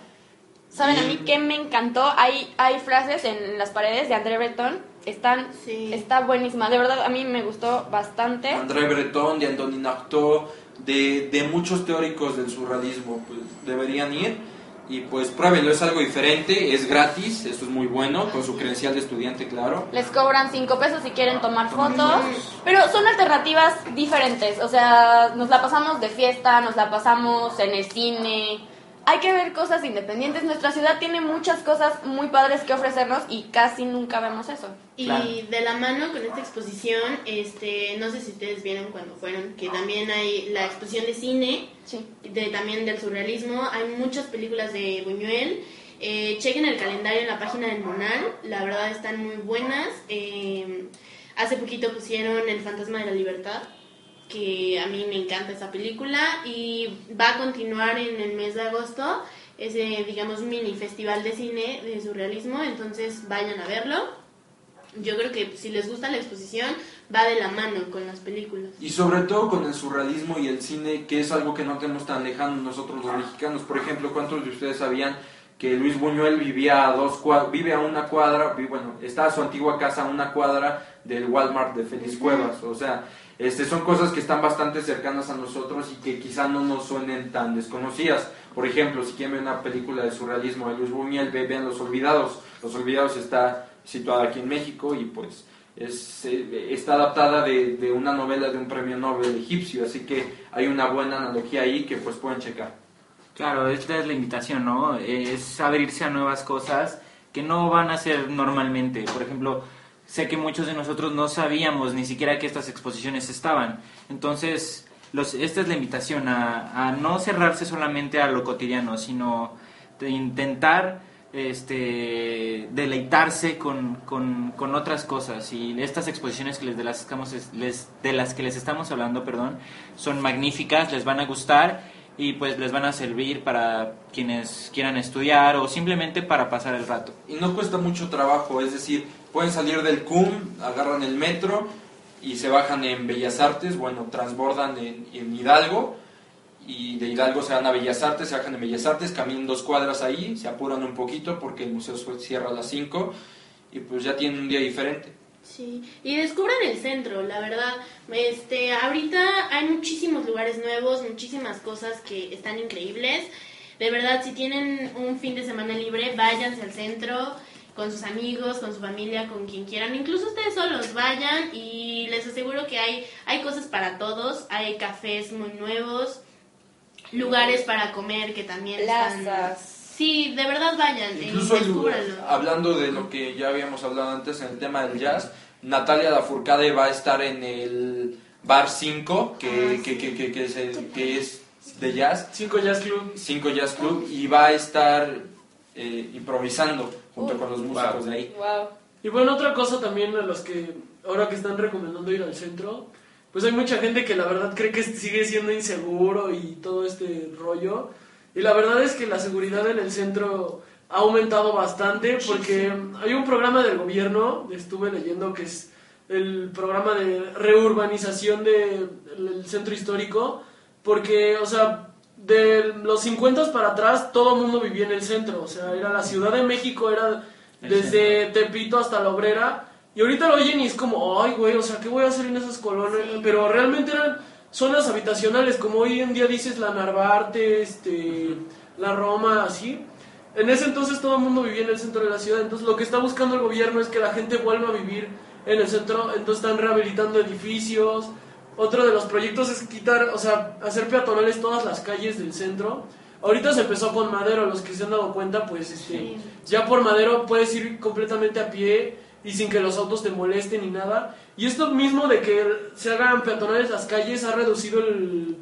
¿Saben a mí qué me encantó? Hay, hay frases en las paredes de André Breton. Están, Sí. Está buenísima. De verdad, a mí me gustó bastante. André Breton, de Antonin Artaud, de, de muchos teóricos del surrealismo, pues deberían ir. Y pues pruébenlo, es algo diferente, es gratis, eso es muy bueno, con su credencial de estudiante, claro. Les cobran 5 pesos si quieren tomar fotos. Pero son alternativas diferentes. O sea, nos la pasamos de fiesta, nos la pasamos en el cine. Hay que ver cosas independientes. Nuestra ciudad tiene muchas cosas muy padres que ofrecernos y casi nunca vemos eso. Y Claro. de la mano con esta exposición, este, no sé si ustedes vieron cuando fueron, que también hay la exposición de cine, Sí. de, también del surrealismo, hay muchas películas de Buñuel. Eh, chequen el calendario en la página del Monal, la verdad están muy buenas. Eh, hace poquito pusieron El Fantasma de la Libertad, que a mí me encanta esa película y va a continuar en el mes de agosto ese, digamos, mini festival de cine de surrealismo, entonces vayan a verlo. Yo creo que si les gusta la exposición, va de la mano con las películas. Y sobre todo con el surrealismo y el cine, que es algo que no tenemos tan lejano nosotros los mexicanos. Por ejemplo, ¿cuántos de ustedes sabían que Luis Buñuel vivía a dos vive a una cuadra, bueno, está su antigua casa a una cuadra del Walmart de Feliz Cuevas? O sea, este, son cosas que están bastante cercanas a nosotros y que quizá no nos suenen tan desconocidas. Por ejemplo, si quieren ver una película de surrealismo de Luis Buñuel, ve- vean Los Olvidados. Los Olvidados está situada aquí en México y pues es, eh, está adaptada de, de una novela de un premio Nobel egipcio, así que hay una buena analogía ahí que pues pueden checar. Claro, esta es la invitación, ¿no? Es abrirse a nuevas cosas que no van a ser normalmente. Por ejemplo, sé que muchos de nosotros no sabíamos ni siquiera que estas exposiciones estaban. Entonces, los, esta es la invitación a, a no cerrarse solamente a lo cotidiano, sino de intentar este, deleitarse con, con, con otras cosas. Y estas exposiciones que les de, las, estamos- les, de las que les estamos hablando perdón, son magníficas, les van a gustar y pues les van a servir para quienes quieran estudiar o simplemente para pasar el rato. Y no cuesta mucho trabajo, es decir, pueden salir del CUM, agarran el metro y se bajan en Bellas Artes, bueno, transbordan en, en Hidalgo y de Hidalgo se van a Bellas Artes, se bajan en Bellas Artes, caminan dos cuadras ahí, se apuran un poquito porque el museo cierra a las 5 y pues ya tienen un día diferente. Sí, y descubran el centro, la verdad. Este, ahorita hay muchísimos lugares nuevos, muchísimas cosas que están increíbles. De verdad, si tienen un fin de semana libre, váyanse al centro con sus amigos, con su familia, con quien quieran, incluso ustedes solos, vayan y les aseguro que hay hay cosas para todos, hay cafés muy nuevos, lugares para comer que también están Plazas. Sí, de verdad vayan, Incluso el- descúbranlo. hablando de lo que ya habíamos hablado antes en el tema del jazz, Natalia Lafourcade va a estar en el Bar 5, que, que, que, que, que es, el- que es de jazz, Cinco Jazz Club. 5 Jazz Club, y va a estar eh, improvisando junto con los músicos de ahí. Wow. Y bueno, otra cosa también a los que ahora que están recomendando ir al centro, pues hay mucha gente que la verdad cree que sigue siendo inseguro y todo este rollo. Y la verdad es que la seguridad en el centro ha aumentado bastante porque hay un programa del gobierno, estuve leyendo que es el programa de reurbanización del centro histórico, porque, o sea, de los 50 para atrás todo el mundo vivía en el centro, o sea, era la Ciudad de México, era El desde Tepito hasta la Obrera, y ahorita lo oyen y es como, ay, güey, o sea, ¿qué voy a hacer en esas colonias? Sí. Pero realmente eran zonas habitacionales, como hoy en día dices la Narvarte, este, la Roma, así. en ese entonces todo el mundo vivía en el centro de la ciudad, entonces lo que está buscando el gobierno es que la gente vuelva a vivir en el centro, entonces están rehabilitando edificios. Otro de los proyectos es quitar, o sea, hacer peatonales todas las calles del centro. Ahorita se empezó con Madero, los que se han dado cuenta, pues este, ya por Madero puedes ir completamente a pie y sin que los autos te molesten ni nada. Y esto mismo de que se hagan peatonales las calles ha reducido el,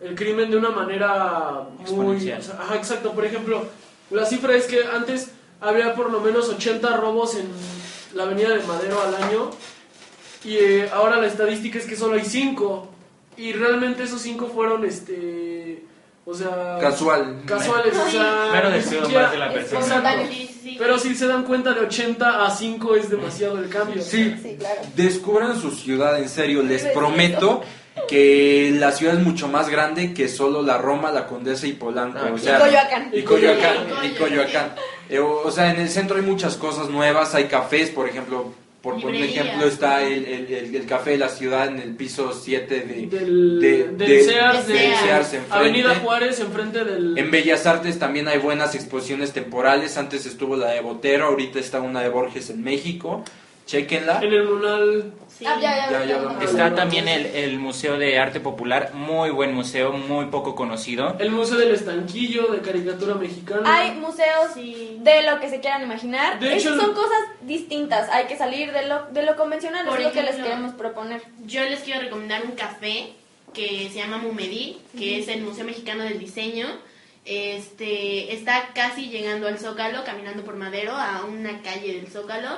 el crimen de una manera muy... Exponencial. o sea, ajá, exacto. Por ejemplo, la cifra es que antes había por lo menos 80 robos en la avenida de Madero al año y eh, ahora la estadística es que solo hay 5 y realmente esos 5 fueron este... O sea... Casual. Casuales, o sea... Mero descuido siquiera- más de la persona. Exacto. Pero si se dan cuenta de 80 a 5 es demasiado el cambio. Sí, Sí, claro. descubran su ciudad, en serio, les prometo que la ciudad es mucho más grande que solo la Roma, la Condesa y Polanco. Ah, o y Coyoacán. Y Coyoacán. Y Y Coyoacán. Eh, o sea, en el centro hay muchas cosas nuevas, hay cafés, por ejemplo. Por poner un ejemplo, está el, el- el- el café de la ciudad en el piso 7 de, Del, de- del de- Sears, de de Sears enfrente. Avenida Juárez, enfrente del... En Bellas Artes también hay buenas exposiciones temporales. Antes estuvo la de Botero, ahorita está una de Borges en México. Chequenla. En el Munal... Sí. Ah, ya, ya, Ya, ya, ya ya. lo- Está también el, el Museo de Arte Popular, muy buen museo, muy poco conocido. El Museo del Estanquillo, de caricatura mexicana. Hay museos Sí. de lo que se quieran imaginar. De hecho, son cosas distintas. Hay que salir de lo, de lo convencional. Por es lo que les ejemplo, queremos proponer. Yo les quiero recomendar un café que se llama Mumedí, que es el Museo Mexicano del Diseño. Este está casi llegando al Zócalo, caminando por Madero a una calle del Zócalo.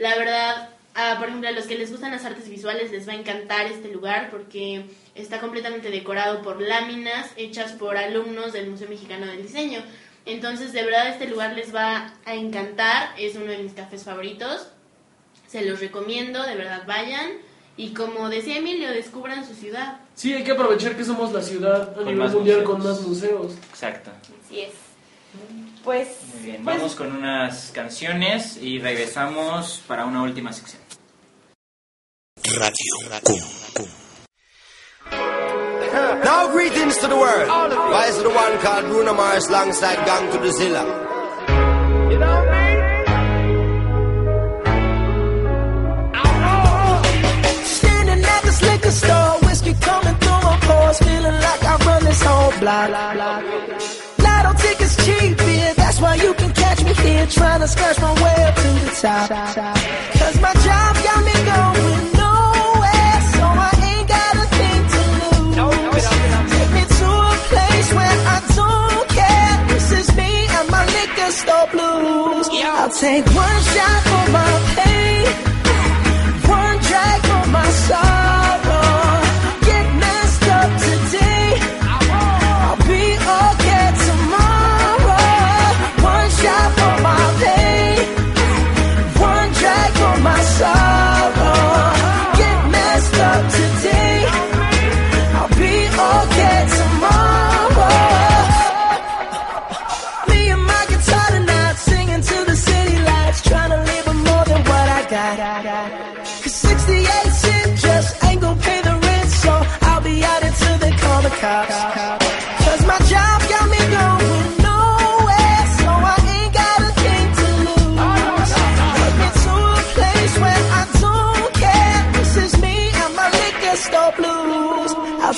La verdad, ah, por ejemplo, a los que les gustan las artes visuales les va a encantar este lugar porque está completamente decorado por láminas hechas por alumnos del Museo Mexicano del Diseño. Entonces, de verdad, este lugar les va a encantar. Es uno de mis cafés favoritos. Se los recomiendo, de verdad vayan. Y como decía Emilio, descubran su ciudad. Sí, hay que aprovechar que somos la ciudad a Con nivel mundial museos. con más museos. Exacto. Así es. Pues, Muy bien, pues, vamos con unas canciones y regresamos para una última sección. Radio. Pum, pum. Now greetings to the world. Rise to the one called Bruno Mars alongside Gang to the Zilla. You know me? Standing at this liquor store, whiskey coming through my pores, feeling like I run this whole block. Lotto tickets cheap, yeah, that's why you can catch me here, trying to scratch my way up to the top. Cause my job got me going nowhere, so I ain't got a thing to lose. Take me to a place where I don't care. This is me and my liquor store blues. I'll take one shot for my pain. One drag for my sorrow.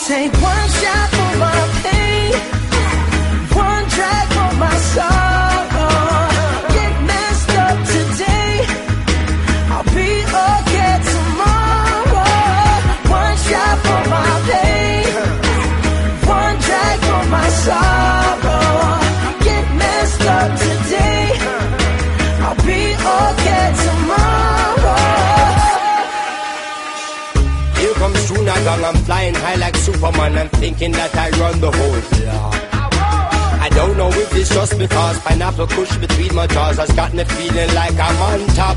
Take one shot for my pain. One drag for my sorrow. Get messed up today. I'll be okay tomorrow. One shot for my pain. One drag for my sorrow. Get messed up today. I'll be okay tomorrow. Here comes Tuna Gang, I'm flying high like Superman. I'm thinking that I run the whole block. I don't know if it's just because pineapple kush between my jaws has got me feeling like I'm on top.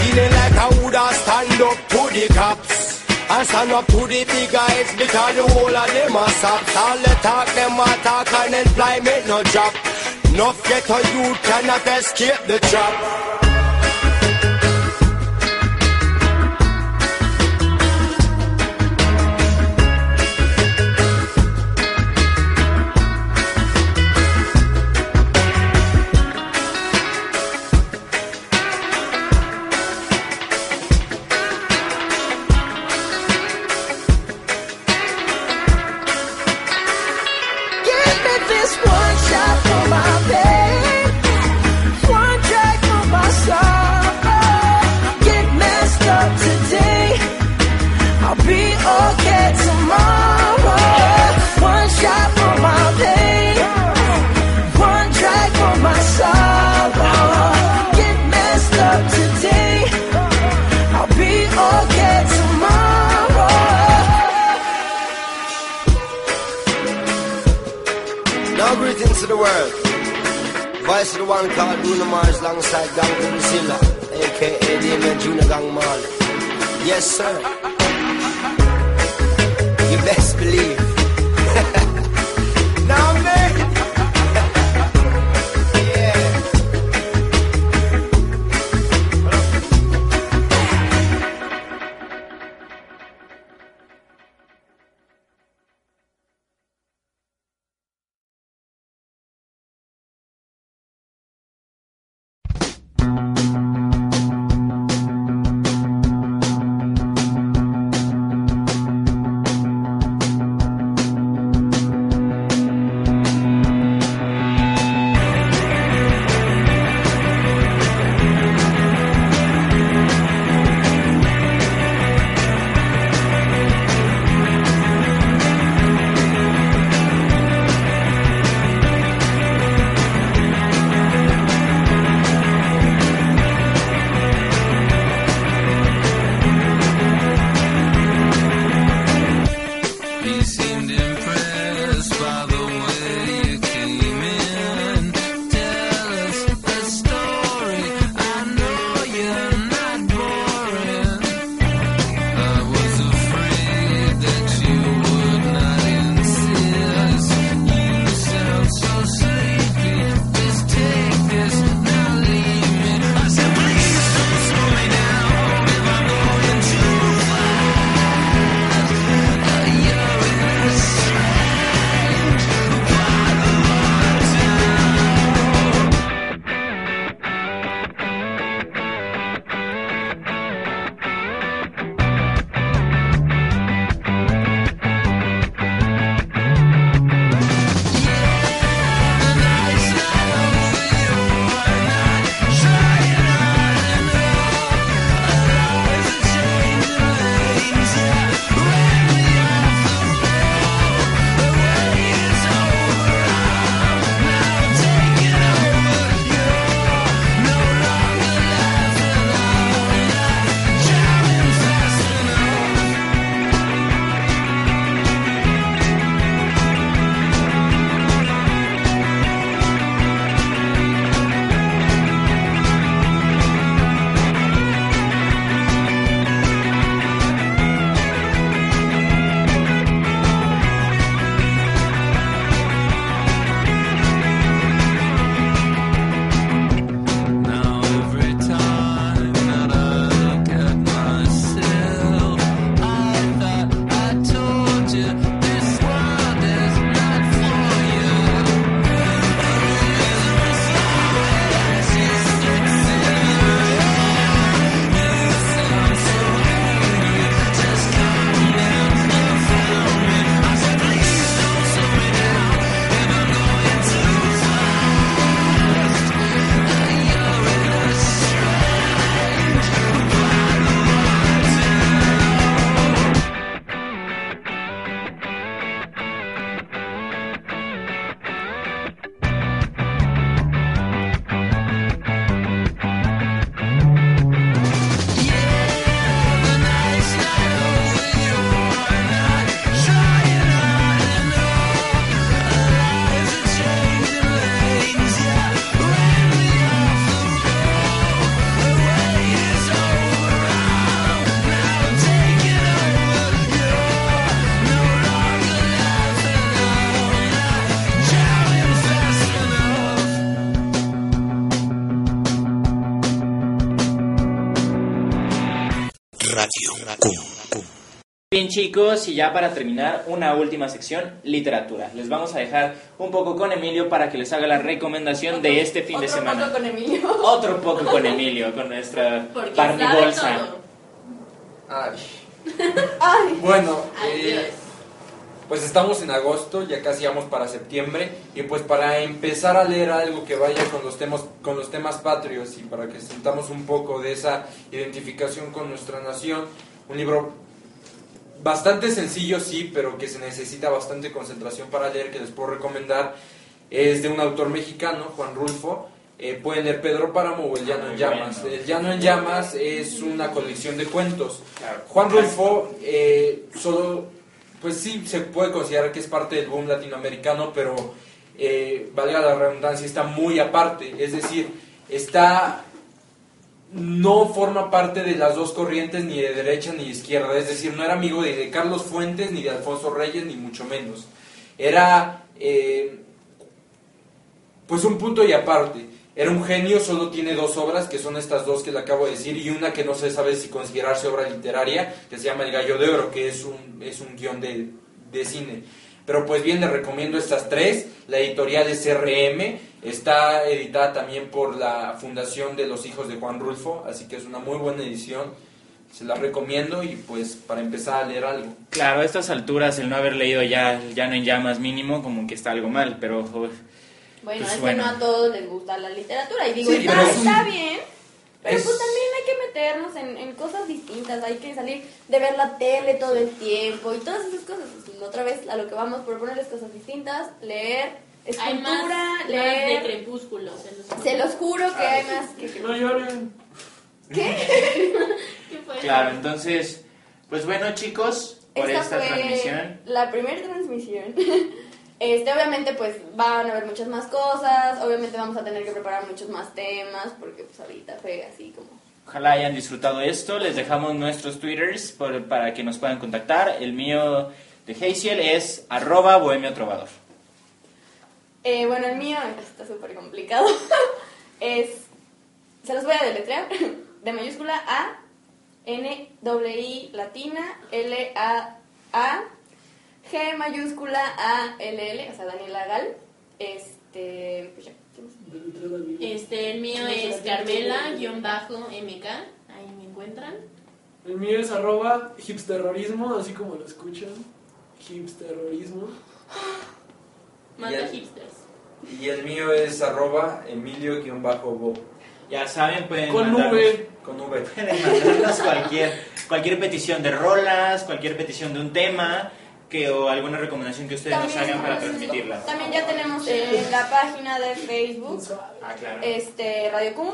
Feeling like I woulda stand up to the cops. I stand up to the big guys because the whole of them are sops. All the talk, them a talk and employment no drop. Enough get a youth cannot escape the trap. Voice the one called Bruno Mars alongside Gang Priscilla, aka Damien Junior Gang Marley. Yes, sir. You best believe. Bien chicos, y ya para terminar, una última sección, literatura. Les vamos a dejar un poco con Emilio para que les haga la recomendación de este fin de Otro semana. poco con Emilio. Otro poco con Emilio, con nuestra Barney Bolsa. Ay. Bueno, eh, pues estamos en agosto, ya casi vamos para septiembre y pues para empezar a leer algo que vaya con los temas con los temas patrios y para que sintamos un poco de esa identificación con nuestra nación, un libro bastante sencillo, sí, pero que se necesita bastante concentración para leer, que les puedo recomendar, es de un autor mexicano, Juan Rulfo. Eh, pueden leer Pedro Páramo o El Llano en Llamas. El Llano en Llamas es una colección de cuentos. Juan Rulfo eh, solo, pues sí, se puede considerar que es parte del boom latinoamericano, pero eh, valga la redundancia, está muy aparte. Es decir, está no forma parte de las dos corrientes ni de derecha ni de izquierda, es decir, no era amigo de Carlos Fuentes ni de Alfonso Reyes ni mucho menos. Era eh, pues un punto y aparte. Era un genio, solo tiene dos obras, que son estas dos que le acabo de decir, y una que no se sabe si considerarse obra literaria, que se llama El Gallo de Oro, que es un, es un guion de, de cine. Pero pues bien, les recomiendo estas tres. La editorial es CRM, está editada también por la Fundación de los Hijos de Juan Rulfo, así que es una muy buena edición. Se la recomiendo y pues para empezar a leer algo. Claro, a estas alturas el no haber leído ya ya no en llamas mínimo como que está algo mal, pero joder, Bueno, Pues es bueno. que no a todos les gusta la literatura. Y digo, Sí, está, pero es un- está bien. Pero es- pues también hay que meternos en, en cosas distintas. Hay que salir de ver la tele todo el tiempo y todas esas cosas. Pues, otra vez a lo que vamos, proponerles cosas distintas. Leer, Hay más, escultura, más de leer. crepúsculo. Se los, Se los juro que hay más que... No lloren. ¿Qué fue? Claro, entonces, pues bueno chicos, por Esta esta fue transmisión. la primera transmisión. Este, obviamente, pues van a haber muchas más cosas. Obviamente, vamos a tener que preparar muchos más temas. Porque, pues, ahorita fue así como. Ojalá hayan disfrutado esto. Les dejamos nuestros twitters por- para que nos puedan contactar. El mío de Hazel es arroba bohemio trovador. Eh, bueno, el mío está súper complicado. es. Se los voy a deletrear. De mayúscula A, N, W, I, latina, L, A, A, G, mayúscula, A, L, L, o sea, Daniela Gal. Este. Pues ya. Este, el mío es Carmela-MK. Ahí me encuentran. El mío es arroba hipsterrorismo, así como lo escuchan. Hipsterrorismo. Manda Bien. hipsters. Y el mío es arroba emilio-bo. Ya saben, pueden Con mandarnos- V. Con V. pueden mandarnos cualquier, cualquier petición de rolas, cualquier petición de un tema que, o alguna recomendación que ustedes nos hagan para transmitirla. También ya tenemos en la página de Facebook Ah, claro. este Radio Cum.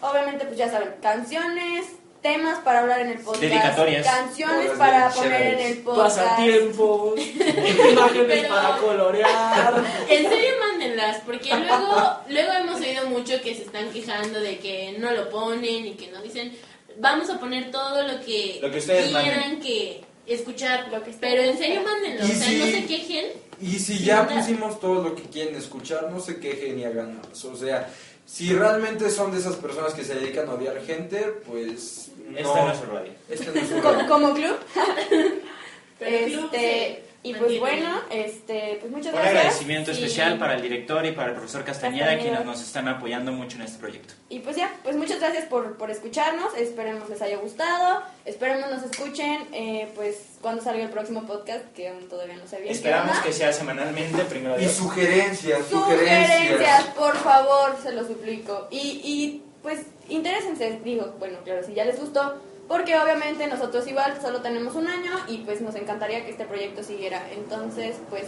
Obviamente, pues ya saben, canciones, temas para hablar en el podcast. Dedicatorias. Canciones para poner en el podcast. Pasatiempos. imágenes Pero- para colorear. En serio, mándenlas, porque luego, luego hemos oído mucho que se están quejando de que no lo ponen y que no dicen, vamos a poner todo lo que, Lo que ustedes quieran manden. que escuchar. Lo que Pero en serio, mándenlo, o Y sea, si- no se quejen. Y si ya pusimos todo lo que quieren escuchar, no se quejen y hagan más. O sea, si realmente son de esas personas que se dedican a odiar gente, pues no. Esta no es su radio. Este no es su radio. como club. Pero el club este, y pues bueno, este, pues muchas Un gracias. agradecimiento Y- especial para el director y para el profesor Castañeda, Castañeda. quienes nos están apoyando mucho en este proyecto. Y pues ya, pues muchas gracias por, por escucharnos, esperemos les haya gustado, esperemos nos escuchen, eh, pues cuando salga el próximo podcast, que aún todavía no sé bien. Esperamos que sea semanalmente, primero Y Dios. sugerencias, Sugerencias, sugerencias. por favor, se lo suplico. Y, y pues intéresense, digo, bueno, claro, si ya les gustó, porque obviamente nosotros igual solo tenemos un año y pues nos encantaría que este proyecto siguiera. Entonces, pues...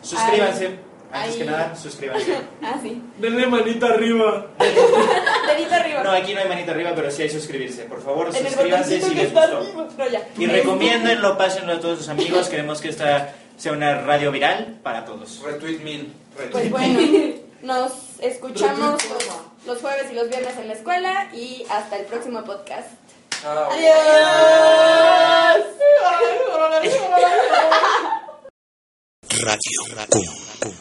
Suscríbanse. ahí- Antes ahí- que nada, suscríbanse. Ah, sí. Denle manita arriba. Dedito arriba. No, aquí no hay manita arriba, pero sí hay suscribirse. Por favor, en suscríbanse si les gustó. No, ya. Y recomiéndenlo, pásenlo a todos sus amigos. Queremos que esta sea una radio viral para todos. Retweet mil. Pues bueno, nos escuchamos los jueves y los viernes en la escuela y hasta el próximo podcast. Chao. Adiós. Radio Cum. Cum.